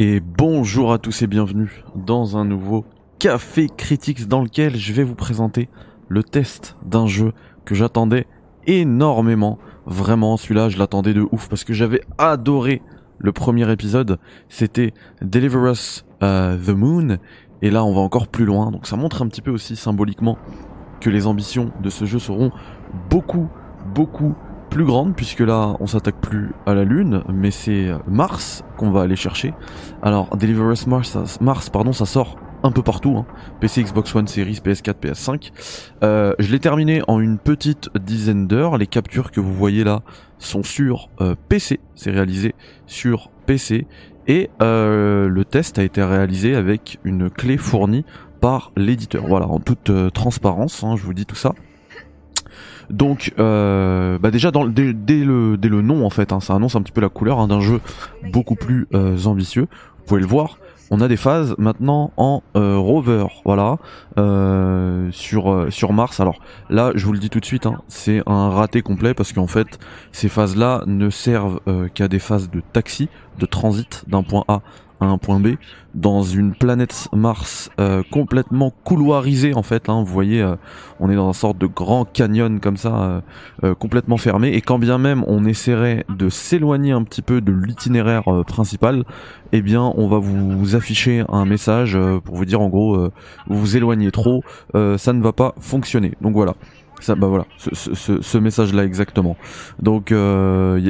Et bonjour à tous et bienvenue dans un nouveau Café Critics dans lequel je vais vous présenter le test d'un jeu que j'attendais énormément. Vraiment, celui-là, je l'attendais de ouf parce que j'avais adoré le premier épisode. C'était Deliver Us uh, the Moon. Et là, on va encore plus loin. Donc ça montre un petit peu aussi symboliquement que les ambitions de ce jeu seront beaucoup, beaucoup plus grande puisque là on s'attaque plus à la Lune mais c'est Mars qu'on va aller chercher. Alors Deliver Us Mars, Mars pardon, ça sort un peu partout, hein. PC, Xbox One Series, PS4, PS5. Euh, je l'ai terminé en une petite dizaine d'heures. Les captures que vous voyez là sont sur euh, PC, c'est réalisé sur PC. Et euh, le test a été réalisé avec une clé fournie par l'éditeur. Voilà, en toute euh, transparence, hein, je vous dis tout ça. Donc, euh, bah déjà dès, le, nom en fait, hein, ça annonce un petit peu la couleur hein, d'un jeu beaucoup plus euh, ambitieux. Vous pouvez le voir. On a des phases maintenant en euh, rover, voilà, sur euh, sur Mars. Alors là, je vous le dis tout de suite, hein, c'est un raté complet parce qu'en fait, ces phases-là ne servent qu'à des phases de taxi, de transit d'un point A point B dans une planète Mars euh, complètement couloirisée en fait. Hein, vous voyez, euh, on est dans une sorte de grand canyon comme ça, euh, complètement fermé. Et quand bien même on essaierait de s'éloigner un petit peu de l'itinéraire principal, eh bien on va vous, afficher un message pour vous dire en gros vous vous éloignez trop, ça ne va pas fonctionner. Donc voilà. Ça, bah voilà, ce, ce, ce message-là exactement. Donc euh,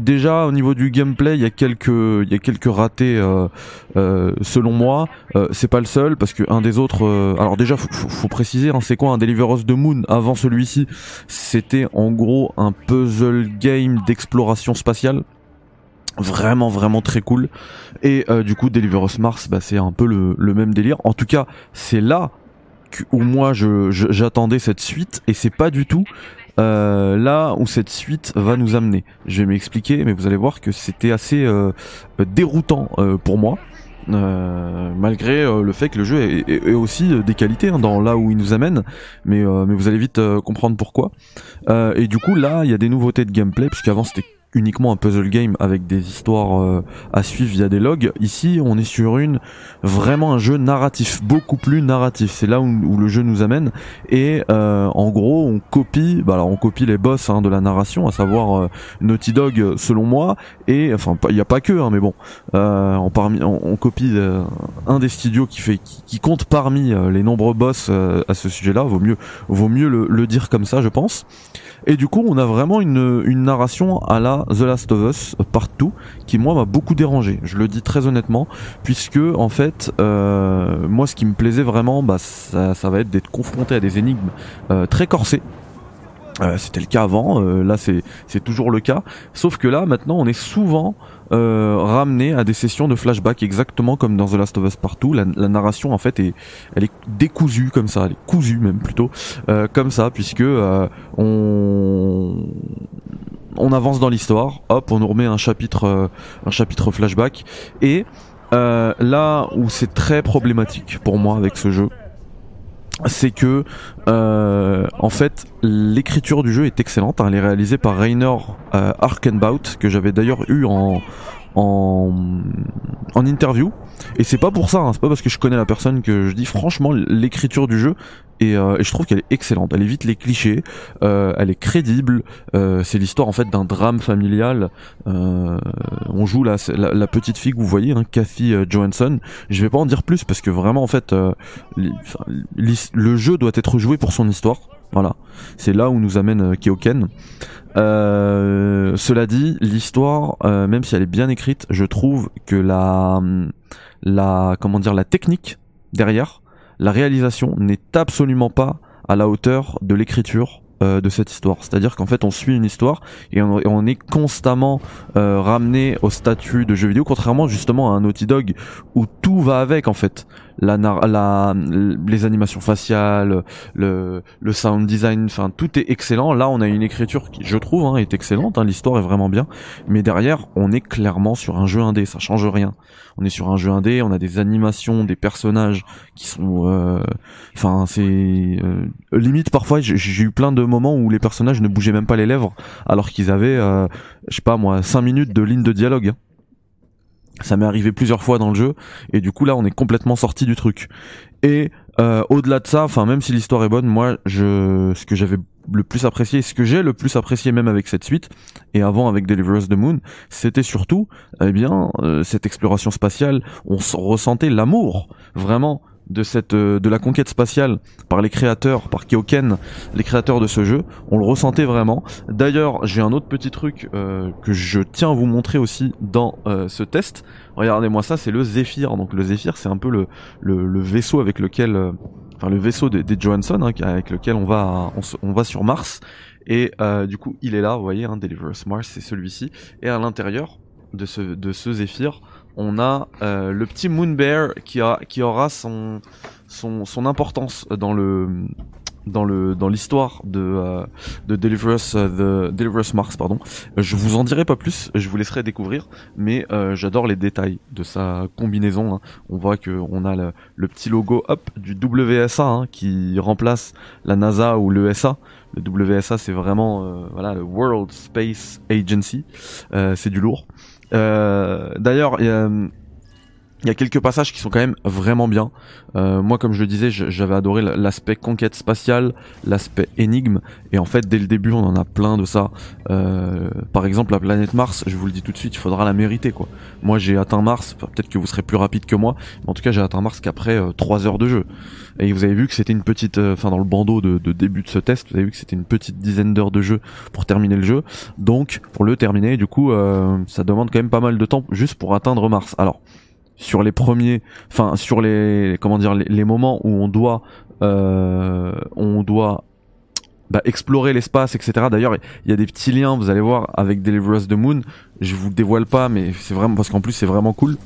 déjà au niveau du gameplay, il y a quelques, il y a quelques ratés euh, euh, selon moi. Euh, c'est pas le seul parce que un des autres. Euh, alors déjà, faut, faut, préciser, hein, c'est quoi un Deliver Us the Moon avant celui-ci? C'était en gros un puzzle game d'exploration spatiale vraiment vraiment très cool et euh, du coup Deliver Us Mars bah, c'est un peu le, le, même délire en tout cas c'est là où moi j'attendais cette suite et c'est pas du tout euh, là où cette suite va nous amener. Je vais m'expliquer, mais vous allez voir que c'était assez euh, déroutant euh, pour moi. Malgré le fait que le jeu est, est, aussi des qualités hein, dans là où il nous amène, mais mais vous allez vite comprendre pourquoi. et du coup là, il y a des nouveautés de gameplay puisqu'avant c'était uniquement un puzzle game avec des histoires euh, à suivre via des logs. Ici, on est sur une vraiment un jeu narratif, beaucoup plus narratif. C'est là où, le jeu nous amène. Et euh, en gros, on copie, bah alors on copie les boss hein, de la narration, à savoir euh, Naughty Dog, selon moi. Et enfin, il n'y a pas que, hein, mais bon, on, parmi, on, copie un des studios qui fait, qui, compte parmi les nombreux boss à ce sujet-là. Vaut mieux, vaut mieux le, le dire comme ça, je pense. Et du coup, on a vraiment une, narration à la The Last of Us partout, qui moi m'a beaucoup dérangé. Je le dis très honnêtement, puisque en fait, euh, moi, ce qui me plaisait vraiment, bah, ça, ça va être d'être confronté à des énigmes euh, très corsées. Euh, c'était le cas avant, euh, là c'est toujours le cas. Sauf que là maintenant on est souvent euh, ramené à des sessions de flashback exactement comme dans The Last of Us Partout. La, la narration en fait est, elle est décousue comme ça, elle est cousue même plutôt comme ça puisque on on avance dans l'histoire, hop, on nous remet un chapitre un chapitre flashback et là où c'est très problématique pour moi avec ce jeu, c'est que en fait l'écriture du jeu est excellente. Hein. Elle est réalisée par Rainer euh, que j'avais d'ailleurs eu en en, interview. Et c'est pas pour ça, hein, c'est pas parce que je connais la personne que je dis franchement l'écriture du jeu et, euh, et je trouve qu'elle est excellente. Elle évite les clichés, euh, elle est crédible. Euh, c'est l'histoire en fait d'un drame familial. On joue la, la, petite fille que vous voyez, hein, Kathy Johansson. Je vais pas en dire plus parce que vraiment en fait le jeu doit être joué pour son histoire. Voilà, c'est là où nous amène euh, Keoken. Euh, cela dit, l'histoire, euh, même si elle est bien écrite, je trouve que la, la, comment dire, la technique derrière, la réalisation n'est absolument pas à la hauteur de l'écriture euh, de cette histoire. C'est-à-dire qu'en fait, on suit une histoire et on, est constamment ramené au statut de jeu vidéo, contrairement justement à un Naughty Dog où tout va avec en fait. La, les animations faciales, le, sound design, enfin tout est excellent. Là, on a une écriture qui, je trouve, hein, est excellente. Hein, L'histoire est vraiment bien, mais derrière, on est clairement sur un jeu indé. Ça change rien. On est sur un jeu indé. On a des animations, des personnages qui sont, euh, enfin, c'est limite parfois. J'ai eu plein de moments où les personnages ne bougeaient même pas les lèvres alors qu'ils avaient, euh, je sais pas moi, 5 minutes de ligne de dialogue. Ça m'est arrivé plusieurs fois dans le jeu et du coup là on est complètement sorti du truc. Et euh, au-delà de ça, enfin même si l'histoire est bonne, moi je ce que j'avais le plus apprécié, ce que j'ai le plus apprécié même avec cette suite et avant avec Deliver the Moon, c'était surtout eh bien euh, cette exploration spatiale, on ressentait l'amour vraiment de cette euh, de la conquête spatiale par les créateurs, par Kyoken, les créateurs de ce jeu. On le ressentait vraiment. D'ailleurs, j'ai un autre petit truc euh, que je tiens à vous montrer aussi dans euh, ce test. Regardez-moi ça, c'est le Zephyr. Donc le Zephyr, c'est un peu le, le, vaisseau avec lequel, enfin le vaisseau des, Johansson hein, avec lequel on va on, va sur Mars. Et du coup, il est là, vous voyez, hein, Deliver Us Mars, c'est celui-ci. Et à l'intérieur de ce de ce Zephyr, on a euh, le petit Moon Bear qui, a, qui aura son, son, son importance dans le dans le dans l'histoire de euh, de Deliver euh, the Mars pardon. Je vous en dirai pas plus, je vous laisserai découvrir, mais euh, j'adore les détails de sa combinaison. Hein. On voit que on a le, petit logo hop du WSA hein, qui remplace la NASA ou l'ESA. Le WSA c'est vraiment voilà le World Space Agency, c'est du lourd. Euh, d'ailleurs, il y a quelques passages qui sont quand même vraiment bien. Euh, moi, comme je le disais, j'avais adoré l'aspect conquête spatiale, l'aspect énigme, et en fait, dès le début, on en a plein de ça. Euh, par exemple, la planète Mars, je vous le dis tout de suite, il faudra la mériter, quoi. Moi, j'ai atteint Mars, peut-être que vous serez plus rapide que moi, mais en tout cas, j'ai atteint Mars qu'après 3 heures de jeu. Et vous avez vu que c'était une petite, euh, enfin dans le bandeau de, de, début de ce test, vous avez vu que c'était une petite dizaine d'heures de jeu pour terminer le jeu. Donc pour le terminer, du coup, euh, ça demande quand même pas mal de temps juste pour atteindre Mars. Alors sur les premiers, enfin sur les, comment dire, les, moments où on doit, euh, on doit bah, explorer l'espace, etc. D'ailleurs, il y a des petits liens, vous allez voir, avec Deliver Us the Moon. Je vous dévoile pas, mais c'est vraiment parce qu'en plus c'est vraiment cool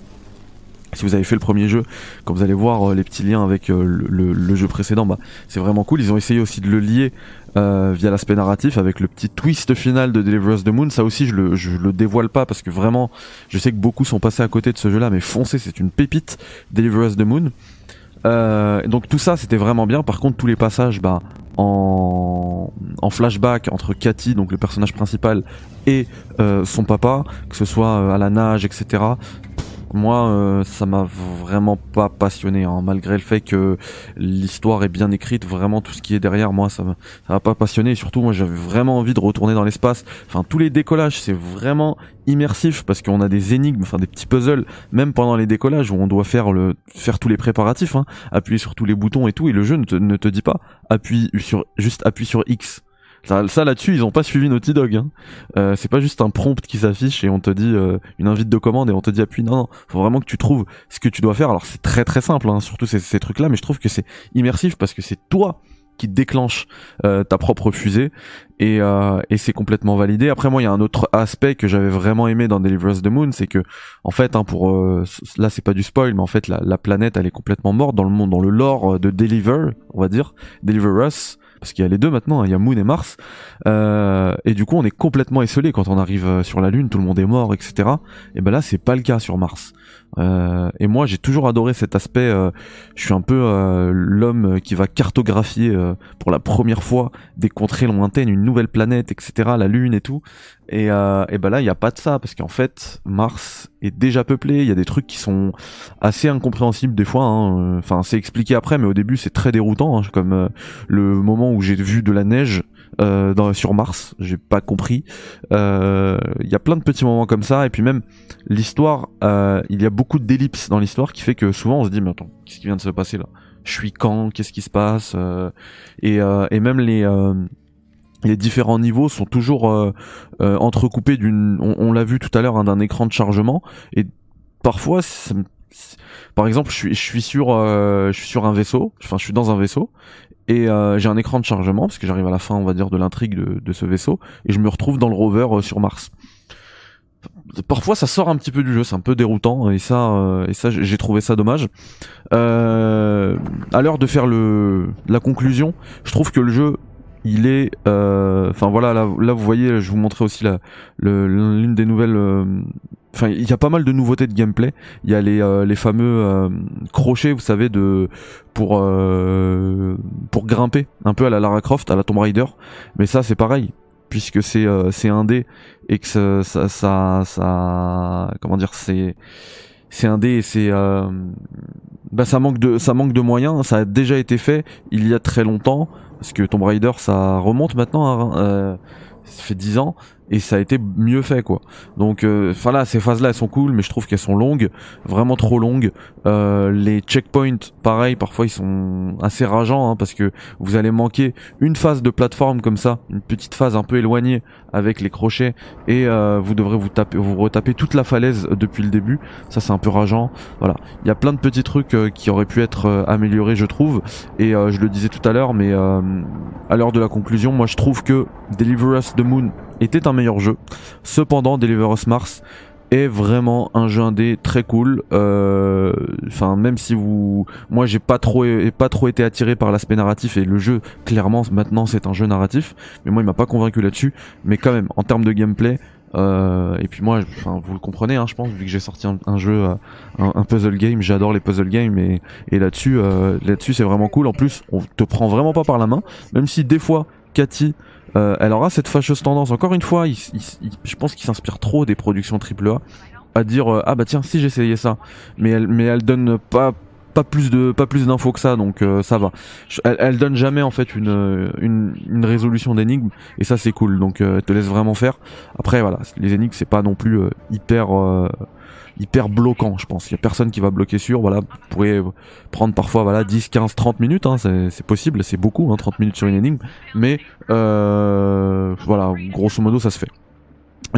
si vous avez fait le premier jeu, quand vous allez voir euh, les petits liens avec euh, le, jeu précédent, bah, c'est vraiment cool. Ils ont essayé aussi de le lier euh, via l'aspect narratif avec le petit twist final de Deliver Us the Moon. Ça aussi, je le, le dévoile pas parce que vraiment, je sais que beaucoup sont passés à côté de ce jeu-là, mais foncez, c'est une pépite. Deliver Us the Moon. donc tout ça, c'était vraiment bien. Par contre, tous les passages, bah, en, en flashback entre Cathy, donc le personnage principal, et son papa, que ce soit à la nage, etc. Moi, euh, ça m'a vraiment pas passionné, hein, malgré le fait que l'histoire est bien écrite. Vraiment, tout ce qui est derrière, moi, ça m'a pas passionné. Et surtout, moi, j'avais vraiment envie de retourner dans l'espace. Enfin, tous les décollages, c'est vraiment immersif parce qu'on a des énigmes, enfin des petits puzzles, même pendant les décollages où on doit faire faire tous les préparatifs, hein, appuyer sur tous les boutons et tout. Et le jeu ne te, ne te dit pas appuie sur juste appuie sur X ça, là-dessus, ils ont pas suivi Naughty Dog. Hein. Euh, c'est pas juste un prompt qui s'affiche et on te dit euh, une invite de commande et on te dit appuie. Non, non, faut vraiment que tu trouves ce que tu dois faire. Alors c'est très très simple, hein, surtout ces, ces trucs-là, mais je trouve que c'est immersif parce que c'est toi qui déclenche euh, ta propre fusée et, euh, et c'est complètement validé. Après moi il y a un autre aspect que j'avais vraiment aimé dans Deliver Us the Moon, c'est que en fait hein, pour euh, là c'est pas du spoil mais en fait la, la, planète elle est complètement morte dans le monde dans le lore de Deliver, on va dire Deliver Us parce qu'il y a les deux maintenant, hein, il y a Moon et Mars, euh, et du coup on est complètement esselé quand on arrive euh, sur la Lune, tout le monde est mort, etc. Et ben là c'est pas le cas sur Mars. Euh, et moi j'ai toujours adoré cet aspect. Euh, je suis un peu euh, l'homme qui va cartographier euh, pour la première fois des contrées lointaines, une nouvelle planète, etc. La Lune et tout. Et, et ben là il y a pas de ça parce qu'en fait Mars est déjà peuplé. Il y a des trucs qui sont assez incompréhensibles des fois. Hein. Enfin c'est expliqué après, mais au début c'est très déroutant. Hein, comme le moment où j'ai vu de la neige euh, dans, sur Mars. J'ai pas compris. Il euh, y a plein de petits moments comme ça et puis même l'histoire. Euh, il y a beaucoup d'ellipses dans l'histoire qui fait que souvent on se dit mais attends qu'est-ce qui vient de se passer là? Je suis quand? Qu'est-ce qui se passe? Et, et même les les différents niveaux sont toujours entrecoupés d'une, on, l'a vu tout à l'heure, hein, d'un écran de chargement. Et parfois, par exemple, je suis, sur, je suis sur un vaisseau. Enfin, je suis dans un vaisseau et euh, j'ai un écran de chargement parce que j'arrive à la fin on va dire de l'intrigue de, ce vaisseau et je me retrouve dans le rover euh, sur Mars parfois ça sort un petit peu du jeu c'est un peu déroutant et ça euh, et ça j'ai trouvé ça dommage à l'heure de faire le la conclusion je trouve que le jeu il est enfin voilà là, là vous voyez je vous montrais aussi la l'une des nouvelles enfin il y a pas mal de nouveautés de gameplay. Il y a les, euh, les fameux euh, crochets vous savez de pour euh, pour grimper un peu à la Lara Croft à la Tomb Raider. Mais ça c'est pareil puisque c'est euh, c'est indé et que ça, ça ça ça comment dire c'est c'est indé et c'est euh, bah ça manque de ça manque de moyens. Ça a déjà été fait il y a très longtemps parce que Tomb Raider ça remonte maintenant euh, ça fait 10 ans et ça a été mieux fait quoi. Donc euh, enfin là ces phases là elles sont cool mais je trouve qu'elles sont longues, vraiment trop longues. Euh, les checkpoints pareil parfois ils sont assez rageants hein, parce que vous allez manquer une phase de plateforme comme ça, une petite phase un peu éloignée avec les crochets et euh, vous devrez vous taper vous retaper toute la falaise depuis le début. Ça c'est un peu rageant. Voilà, il y a plein de petits trucs qui auraient pu être améliorés je trouve et je le disais tout à l'heure mais à l'heure de la conclusion, moi je trouve que Deliver Us the Moon était un meilleur jeu. Cependant, Deliver Us Mars est vraiment un jeu indé très cool. Euh, enfin, même si vous, moi, j'ai pas trop, pas trop été attiré par l'aspect narratif et le jeu, clairement, maintenant, c'est un jeu narratif. Mais moi, il m'a pas convaincu là-dessus. Mais quand même, en termes de gameplay. Euh, et puis moi, vous le comprenez, hein, je pense, vu que j'ai sorti un, jeu, euh, un, puzzle game, j'adore les puzzle games, et, et là-dessus, là-dessus, c'est vraiment cool. En plus, on te prend vraiment pas par la main, même si des fois, Cathy euh, elle aura cette fâcheuse tendance. Encore une fois, je pense qu'il s'inspire trop des productions AAA à dire euh, ah bah tiens si j'essayais ça, mais elle mais elle donne pas pas plus de pas plus d'infos que ça donc euh, ça va. Elle, donne jamais en fait une une, une résolution d'énigme et ça c'est cool donc elle te laisse vraiment faire. Après voilà les énigmes c'est pas non plus hyper hyper bloquant, je pense. Il y a personne qui va bloquer sur. Voilà, vous pourrez prendre parfois voilà 10, 15, 30 minutes. Hein, c'est possible, c'est beaucoup, hein, 30 minutes sur une énigme. Mais euh, voilà, grosso modo, ça se fait.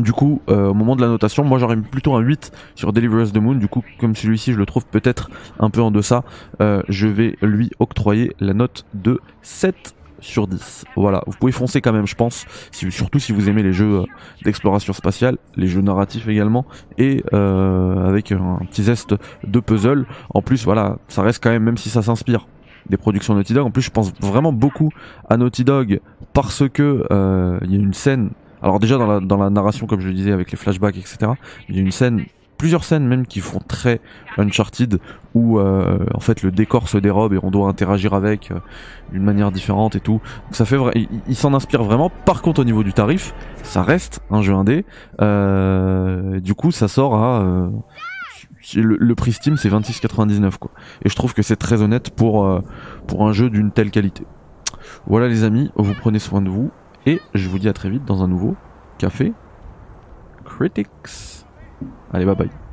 Du coup, euh, au moment de la notation, moi j'aurais plutôt un 8 sur Deliver the Moon. Du coup, comme celui-ci, je le trouve peut-être un peu en deçà, euh, je vais lui octroyer la note de 7 sur 10. Voilà, vous pouvez foncer quand même, je pense, surtout si vous aimez les jeux euh, d'exploration spatiale, les jeux narratifs également, et euh, avec un petit zeste de puzzle. En plus, voilà, ça reste quand même, même si ça s'inspire des productions Naughty Dog. En plus, je pense vraiment beaucoup à Naughty Dog parce que euh, il y a une scène. Alors déjà dans la narration, comme je le disais, avec les flashbacks, etc. Il y a une scène plusieurs scènes même qui font très Uncharted où euh, en fait le décor se dérobe et on doit interagir avec euh, d'une manière différente et tout. ça fait vrai, il, s'en inspire vraiment. Par contre au niveau du tarif, ça reste un jeu indé. Euh, du coup ça sort à euh, le, prix Steam c'est 26,99 quoi. Et je trouve que c'est très honnête pour pour un jeu d'une telle qualité. Voilà les amis, vous prenez soin de vous et je vous dis à très vite dans un nouveau café Critics. Allez, bye bye.